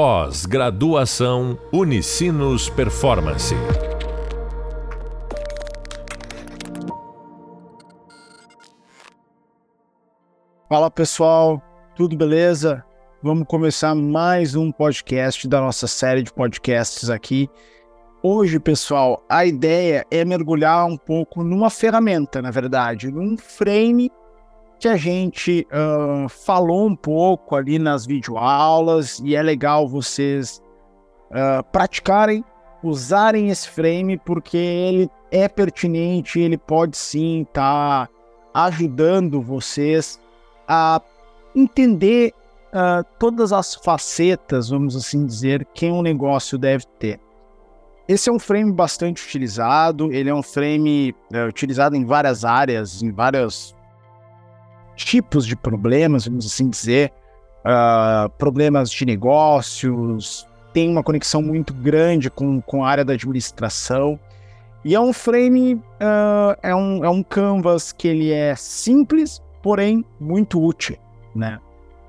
Pós-graduação Unicinos Performance. Fala pessoal, tudo beleza? Vamos começar mais um podcast da nossa série de podcasts aqui. Hoje, pessoal, a ideia é mergulhar um pouco numa ferramenta, na verdade, num frame que a gente uh, falou um pouco ali nas videoaulas e é legal vocês uh, praticarem, usarem esse frame porque ele é pertinente, ele pode sim estar tá ajudando vocês a entender uh, todas as facetas, vamos assim dizer, que um negócio deve ter. Esse é um frame bastante utilizado, ele é um frame utilizado em várias áreas, em vários tipos de problemas, vamos assim dizer, uh, problemas de negócios, tem uma conexão muito grande com, com a área da administração. E é um frame, uh, é, um, é um canvas que ele é simples, porém muito útil, né?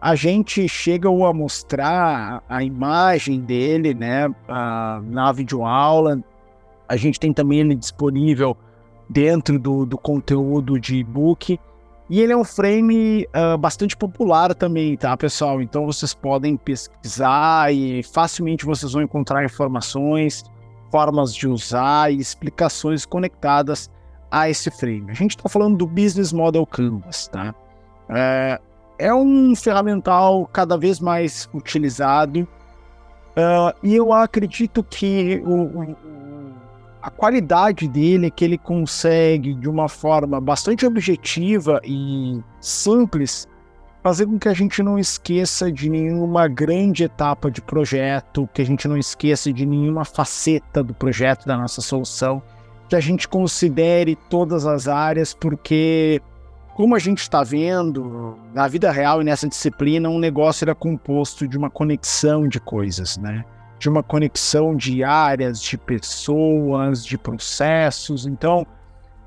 A gente chega a mostrar a imagem dele, né, uh, na videoaula. A gente tem também ele disponível dentro do, do conteúdo de e-book. E ele é um frame uh, bastante popular também, tá, pessoal? Então vocês podem pesquisar e facilmente vocês vão encontrar informações, formas de usar e explicações conectadas a esse frame. A gente está falando do Business Model Canvas, tá? É, é um ferramental cada vez mais utilizado uh, e eu acredito que o, o a qualidade dele é que ele consegue, de uma forma bastante objetiva e simples, fazer com que a gente não esqueça de nenhuma grande etapa de projeto, que a gente não esqueça de nenhuma faceta do projeto, da nossa solução, que a gente considere todas as áreas, porque, como a gente está vendo, na vida real e nessa disciplina, um negócio era composto de uma conexão de coisas, né? De uma conexão de áreas, de pessoas, de processos. Então,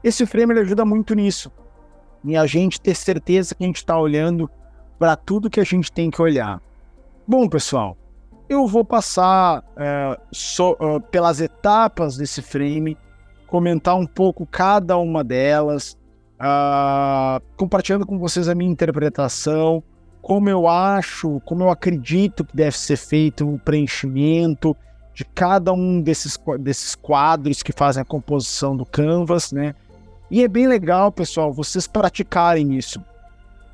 esse frame ajuda muito nisso. E a gente ter certeza que a gente está olhando para tudo que a gente tem que olhar. Bom, pessoal, eu vou passar é, so, uh, pelas etapas desse frame, comentar um pouco cada uma delas, uh, compartilhando com vocês a minha interpretação como eu acho, como eu acredito que deve ser feito o preenchimento de cada um desses, desses quadros que fazem a composição do canvas, né? E é bem legal, pessoal, vocês praticarem isso.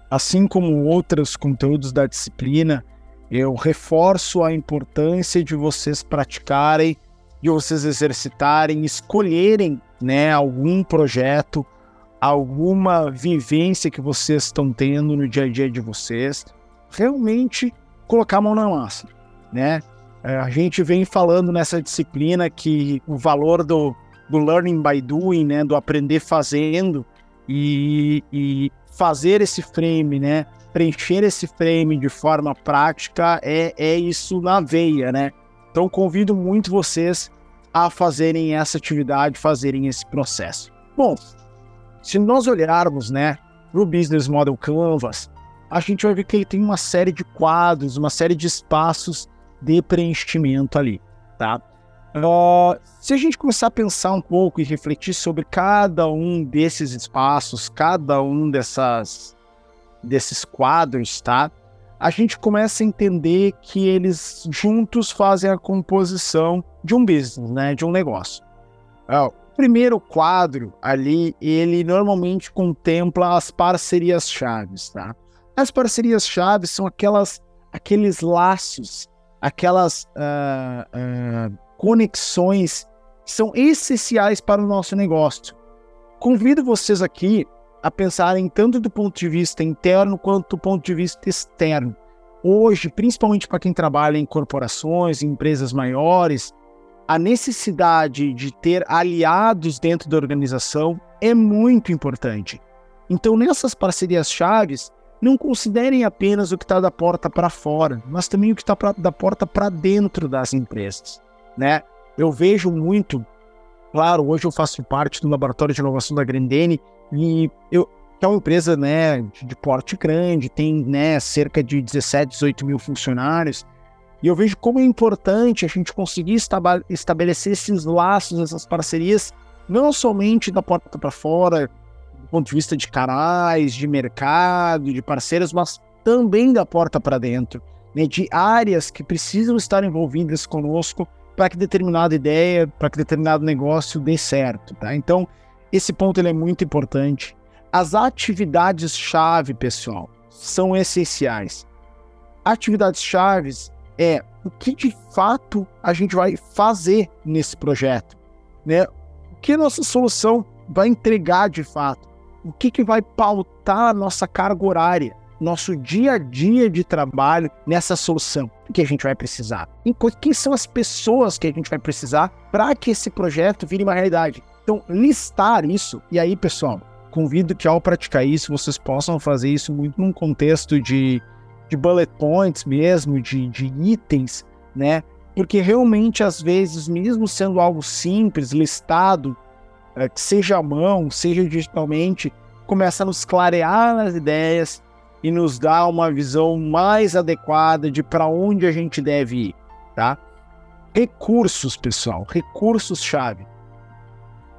Assim como outros conteúdos da disciplina, eu reforço a importância de vocês praticarem, de vocês exercitarem, escolherem, né, algum projeto alguma vivência que vocês estão tendo no dia a dia de vocês, realmente colocar a mão na massa, né? É, a gente vem falando nessa disciplina que o valor do, do learning by doing, né, do aprender fazendo e, e fazer esse frame, né, preencher esse frame de forma prática é, é isso na veia, né? Então convido muito vocês a fazerem essa atividade, fazerem esse processo. Bom, se nós olharmos, né, para o Business Model Canvas, a gente vai ver que ele tem uma série de quadros, uma série de espaços de preenchimento ali, tá? Uh, se a gente começar a pensar um pouco e refletir sobre cada um desses espaços, cada um dessas, desses quadros, tá? A gente começa a entender que eles juntos fazem a composição de um business, né? De um negócio. Uh, primeiro quadro ali, ele normalmente contempla as parcerias chaves, tá? As parcerias chaves são aquelas, aqueles laços, aquelas uh, uh, conexões que são essenciais para o nosso negócio. Convido vocês aqui a pensarem tanto do ponto de vista interno quanto do ponto de vista externo. Hoje, principalmente para quem trabalha em corporações, em empresas maiores, a necessidade de ter aliados dentro da organização é muito importante. Então, nessas parcerias chaves, não considerem apenas o que está da porta para fora, mas também o que está da porta para dentro das empresas, né? Eu vejo muito, claro, hoje eu faço parte do laboratório de inovação da Grandene e eu que é uma empresa, né, de, de porte grande, tem, né, cerca de 17, 18 mil funcionários E eu vejo como é importante a gente conseguir estabelecer esses laços, essas parcerias, não somente da porta para fora, do ponto de vista de canais, de mercado, de parceiros, mas também da porta para dentro, né, de áreas que precisam estar envolvidas conosco para que determinada ideia, para que determinado negócio dê certo. Tá? Então, esse ponto ele é muito importante. As atividades-chave, pessoal, são essenciais. Atividades-chave é o que de fato a gente vai fazer nesse projeto, né? O que a nossa solução vai entregar de fato? O que, que vai pautar a nossa carga horária, nosso dia a dia de trabalho nessa solução que a gente vai precisar? Quem são as pessoas que a gente vai precisar para que esse projeto vire uma realidade? Então, listar isso, e aí, pessoal, convido que ao praticar isso, vocês possam fazer isso muito num contexto de de bullet points mesmo, de, de itens, né? Porque realmente, às vezes, mesmo sendo algo simples, listado, é, que seja à mão, seja digitalmente, começa a nos clarear as ideias e nos dá uma visão mais adequada de para onde a gente deve ir, tá? Recursos, pessoal, recursos-chave.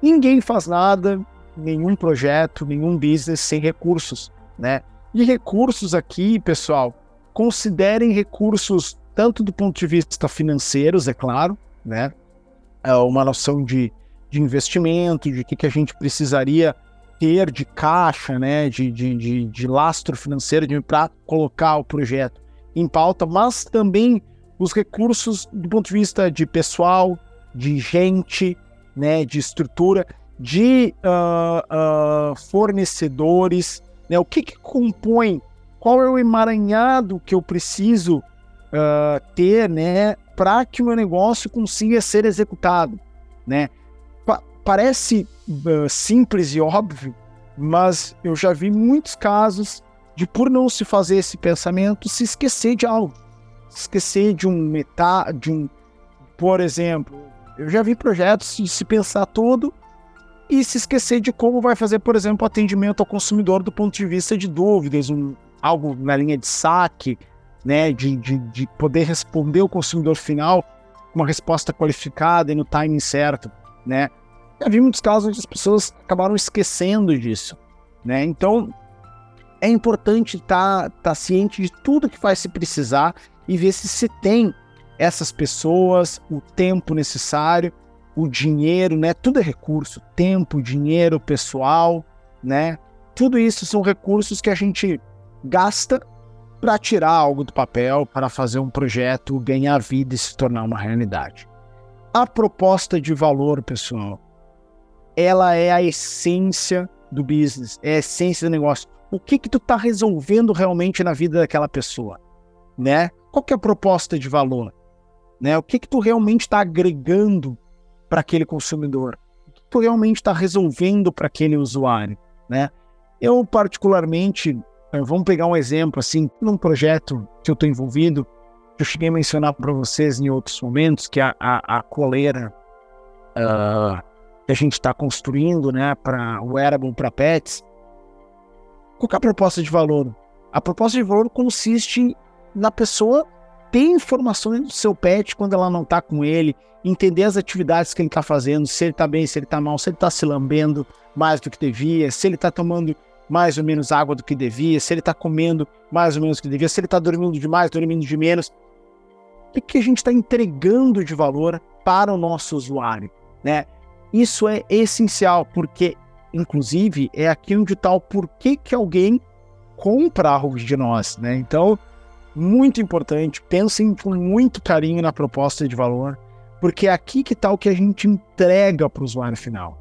Ninguém faz nada, nenhum projeto, nenhum business sem recursos, né? E recursos aqui, pessoal, considerem recursos tanto do ponto de vista financeiros, é claro, né? É uma noção de, de investimento, de que, que a gente precisaria ter de caixa, né? De, de, de, de lastro financeiro para colocar o projeto em pauta, mas também os recursos do ponto de vista de pessoal, de gente, né? De estrutura, de uh, uh, fornecedores, né? O que, que compõe qual é o emaranhado que eu preciso uh, ter, né, para que o meu negócio consiga ser executado, né? Pa parece uh, simples e óbvio, mas eu já vi muitos casos de por não se fazer esse pensamento se esquecer de algo, se esquecer de um metá, de um, por exemplo, eu já vi projetos de se pensar todo e se esquecer de como vai fazer, por exemplo, atendimento ao consumidor do ponto de vista de dúvidas, um, algo na linha de saque, né, de, de, de poder responder o consumidor final uma resposta qualificada e no timing certo, né? Já vi muitos casos onde as pessoas acabaram esquecendo disso, né? Então, é importante estar tá, tá ciente de tudo que vai se precisar e ver se se tem essas pessoas, o tempo necessário, o dinheiro, né? Tudo é recurso, tempo, dinheiro, pessoal, né? Tudo isso são recursos que a gente gasta para tirar algo do papel, para fazer um projeto ganhar vida e se tornar uma realidade. A proposta de valor, pessoal, ela é a essência do business, é a essência do negócio. O que que tu está resolvendo realmente na vida daquela pessoa, né? Qual que é a proposta de valor, né? O que que tu realmente está agregando para aquele consumidor? O que tu realmente está resolvendo para aquele usuário, né? Eu particularmente vamos pegar um exemplo, assim, num projeto que eu estou envolvido, que eu cheguei a mencionar para vocês em outros momentos, que é a, a, a coleira uh, que a gente está construindo, né, para o wearable para pets. Qual é a proposta de valor? A proposta de valor consiste na pessoa ter informações do seu pet quando ela não está com ele, entender as atividades que ele está fazendo, se ele está bem, se ele está mal, se ele está se lambendo mais do que devia, se ele está tomando mais ou menos água do que devia, se ele está comendo mais ou menos do que devia, se ele está dormindo demais, dormindo de menos. O que, a gente está entregando de valor para o nosso usuário? Né? Isso é essencial, porque, inclusive, é aqui onde está o porquê que alguém compra algo de nós. Né? Então, muito importante, pensem com muito carinho na proposta de valor, porque é aqui que está o que a gente entrega para o usuário final.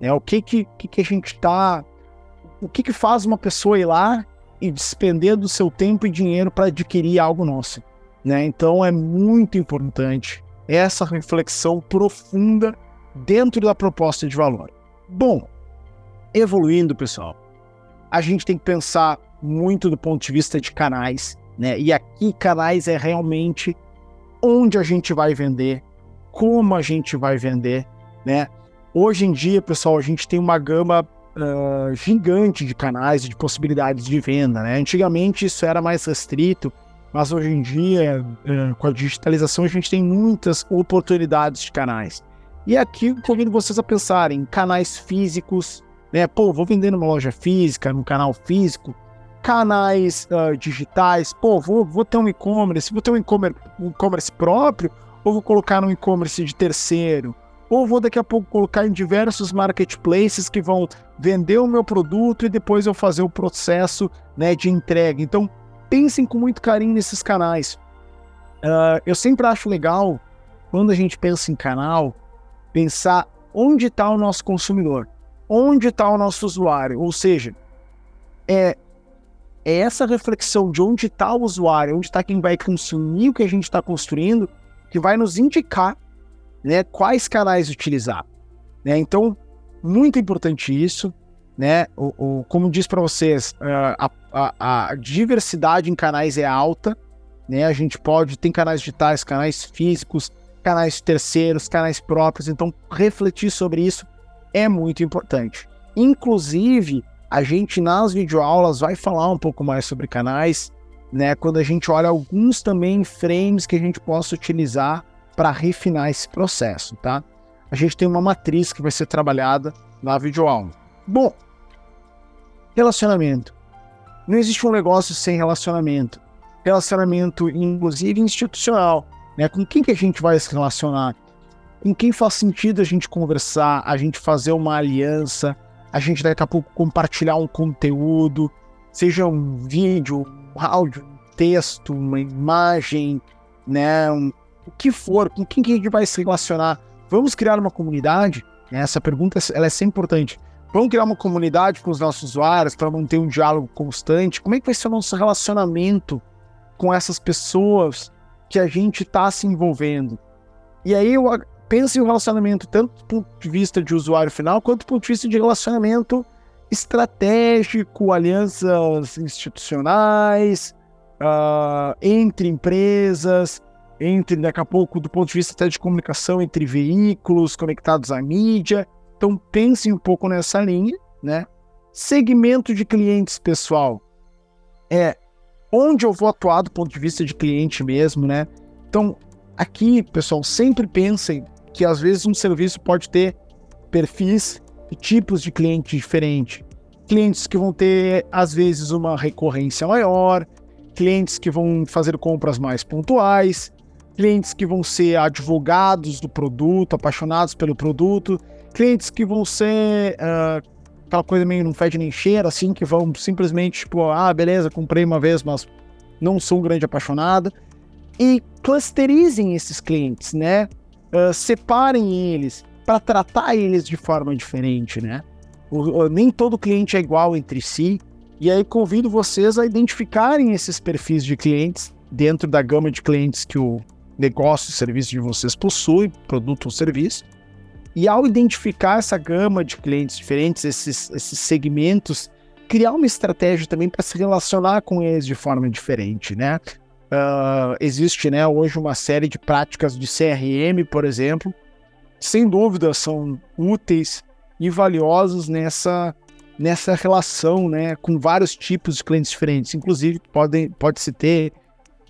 É o que, que, que a gente está o que, que faz uma pessoa ir lá e despender do seu tempo e dinheiro para adquirir algo nosso. Né? Então é muito importante essa reflexão profunda dentro da proposta de valor. Bom, evoluindo, pessoal, a gente tem que pensar muito do ponto de vista de canais, né? E aqui canais é realmente onde a gente vai vender, como a gente vai vender, né? Hoje em dia, pessoal, a gente tem uma gama gigante de canais e de possibilidades de venda. Né? Antigamente isso era mais restrito mas hoje em dia, é, com a digitalização, a gente tem muitas oportunidades de canais. E aqui convido vocês a pensarem em canais físicos, né? Pô, vou vender numa loja física, num canal físico, canais uh, digitais, pô, vou, vou ter um e-commerce, vou ter um e-commerce próprio, ou vou colocar no e-commerce de terceiro, ou vou daqui a pouco colocar em diversos marketplaces que vão vender o meu produto e depois eu fazer o processo né, de entrega. Então, pensem com muito carinho nesses canais. Uh, eu sempre acho legal, quando a gente pensa em canal, pensar onde está o nosso consumidor, onde está o nosso usuário. Ou seja, é, é essa reflexão de onde está o usuário, onde está quem vai consumir o que a gente está construindo, que vai nos indicar né, quais canais utilizar. Né? Então, muito importante isso. Né? O, o como diz para vocês, a, a, a, diversidade em canais é alta. Né? A gente pode, tem canais digitais, canais físicos, canais terceiros, canais próprios. Então, refletir sobre isso é muito importante. Inclusive, a gente nas videoaulas vai falar um pouco mais sobre canais, né? Quando a gente olha alguns também frames que a gente possa utilizar para refinar esse processo, tá? A gente tem uma matriz que vai ser trabalhada na videoaula. Bom, relacionamento. Não existe um negócio sem relacionamento. Relacionamento, inclusive institucional. Né? Com quem que a gente vai se relacionar? Com quem faz sentido a gente conversar, a gente fazer uma aliança, a gente daqui a pouco compartilhar um conteúdo, seja um vídeo, um áudio, um texto, uma imagem, né? Um, o que for, com quem que a gente vai se relacionar? Vamos criar uma comunidade? Essa pergunta ela é sempre importante. Vamos criar uma comunidade com os nossos usuários para manter um diálogo constante? Como é que vai ser o nosso relacionamento com essas pessoas que a gente está se envolvendo? E aí eu penso em um relacionamento tanto do ponto de vista de usuário final, quanto do ponto de vista de relacionamento estratégico, alianças institucionais, uh, entre empresas, entre, daqui a pouco, do ponto de vista até de comunicação entre veículos conectados à mídia. Então, pense um pouco nessa linha, né? Segmento de clientes, pessoal, é onde eu vou atuar do ponto de vista de cliente mesmo, né? Então, aqui, pessoal, sempre pensem que às vezes um serviço pode ter perfis e tipos de cliente diferentes. Clientes que vão ter, às vezes, uma recorrência maior, clientes que vão fazer compras mais pontuais, clientes que vão ser advogados do produto, apaixonados pelo produto, clientes que vão ser uh, aquela coisa meio não fede nem cheira, assim, que vão simplesmente, tipo, ah, beleza, comprei uma vez, mas não sou um grande apaixonado. E clusterizem esses clientes, né? Uh, separem eles para tratar eles de forma diferente, né? O, o, nem todo cliente é igual entre si. E aí convido vocês a identificarem esses perfis de clientes dentro da gama de clientes que o negócio, serviço de vocês possui, produto ou serviço. E ao identificar essa gama de clientes diferentes, esses, esses segmentos, criar uma estratégia também para se relacionar com eles de forma diferente, né? Uh, existe, né, hoje uma série de práticas de CRM, por exemplo, sem dúvida são úteis e valiosos nessa nessa relação, né, com vários tipos de clientes diferentes. Inclusive, podem pode se ter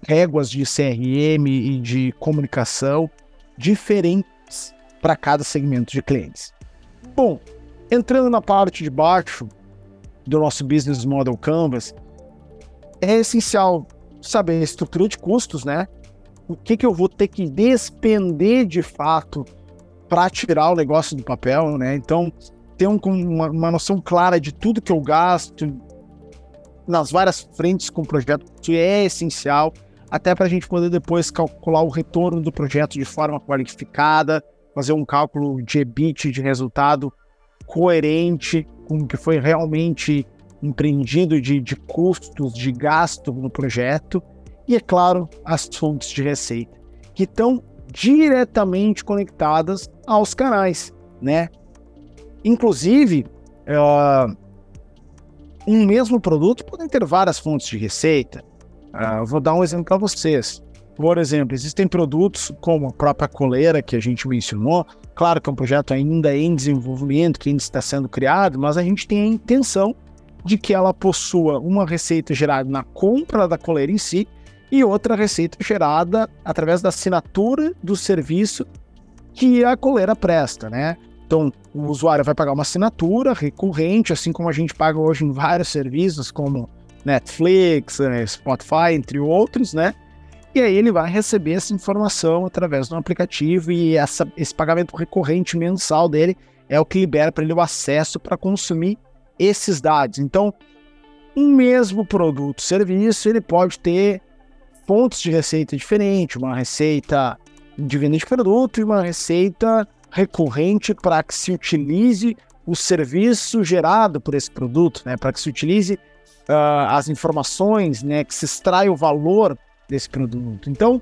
réguas de CRM e de comunicação diferentes para cada segmento de clientes. Bom, entrando na parte de baixo do nosso Business Model Canvas, é essencial saber a estrutura de custos, né? O que, que eu vou ter que despender de fato para tirar o negócio do papel, né? Então, ter um, uma, uma noção clara de tudo que eu gasto nas várias frentes com o projeto é essencial até para a gente poder depois calcular o retorno do projeto de forma qualificada, fazer um cálculo de EBIT, de resultado coerente com o que foi realmente empreendido de, de custos, de gasto no projeto, e, é claro, as fontes de receita, que estão diretamente conectadas aos canais, né? Inclusive, uh, um mesmo produto pode ter várias fontes de receita, Uh, vou dar um exemplo para vocês. Por exemplo, existem produtos como a própria coleira que a gente mencionou. Claro que é um projeto ainda em desenvolvimento, que ainda está sendo criado, mas a gente tem a intenção de que ela possua uma receita gerada na compra da coleira em si e outra receita gerada através da assinatura do serviço que a coleira presta, né? Então, o usuário vai pagar uma assinatura recorrente, assim como a gente paga hoje em vários serviços, como Netflix, eh, Spotify, entre outros, né? E aí ele vai receber essa informação através do aplicativo e essa, esse pagamento recorrente mensal dele é o que libera para ele o acesso para consumir esses dados. Então, um mesmo produto, serviço, ele pode ter fontes de receita diferentes, uma receita de venda de produto e uma receita recorrente para que se utilize o serviço gerado por esse produto, né? Para que se utilize uh, as informações, né? Que se extrai o valor desse produto. Então,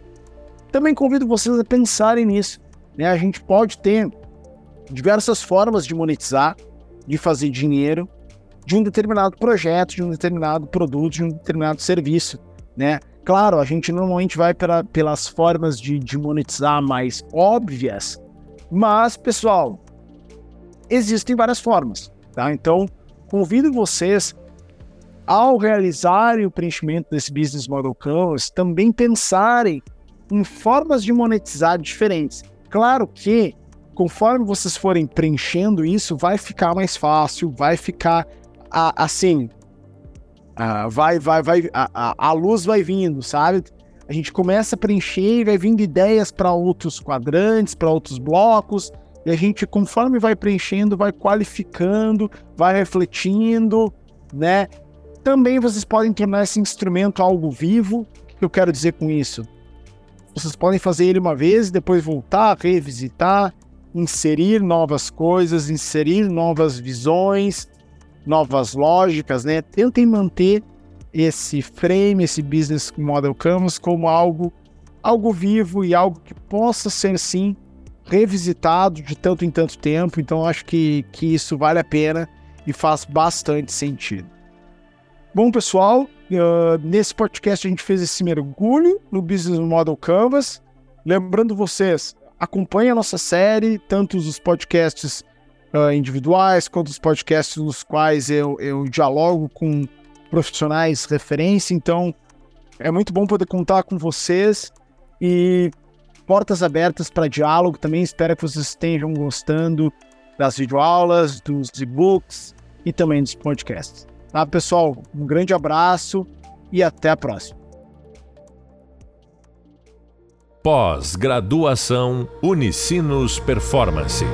também convido vocês a pensarem nisso. Né? A gente pode ter diversas formas de monetizar, de fazer dinheiro de um determinado projeto, de um determinado produto, de um determinado serviço, né? Claro, a gente normalmente vai pela, pelas formas de, de monetizar mais óbvias, mas, pessoal, existem várias formas, tá? Então, convido vocês, ao realizarem o preenchimento desse Business Model Canvas, também pensarem em formas de monetizar diferentes. Claro que, conforme vocês forem preenchendo isso, vai ficar mais fácil, vai ficar a, assim, a, vai, vai, vai, a, a, luz vai vindo, sabe? A gente começa a preencher e vai vindo ideias para outros quadrantes, para outros blocos, e a gente, conforme vai preenchendo, vai qualificando, vai refletindo, né? Também vocês podem tornar esse instrumento algo vivo. O que eu quero dizer com isso? Vocês podem fazer ele uma vez, depois voltar, revisitar, inserir novas coisas, inserir novas visões, novas lógicas, né? Tentem manter esse frame, esse business model canvas como algo algo vivo e algo que possa ser sim revisitado de tanto em tanto tempo. Então acho que, que isso vale a pena e faz bastante sentido. Bom, pessoal, uh, nesse podcast a gente fez esse mergulho no Business Model Canvas. Lembrando vocês, acompanhe a nossa série, tanto os podcasts uh, individuais, quanto os podcasts nos quais eu, eu dialogo com profissionais referência. Então, é muito bom poder contar com vocês e portas abertas para diálogo também. Espero que vocês estejam gostando das videoaulas, dos e-books e também dos podcasts. Tá, pessoal? Um grande abraço e até a próxima. Pós-graduação Unicinos Performance.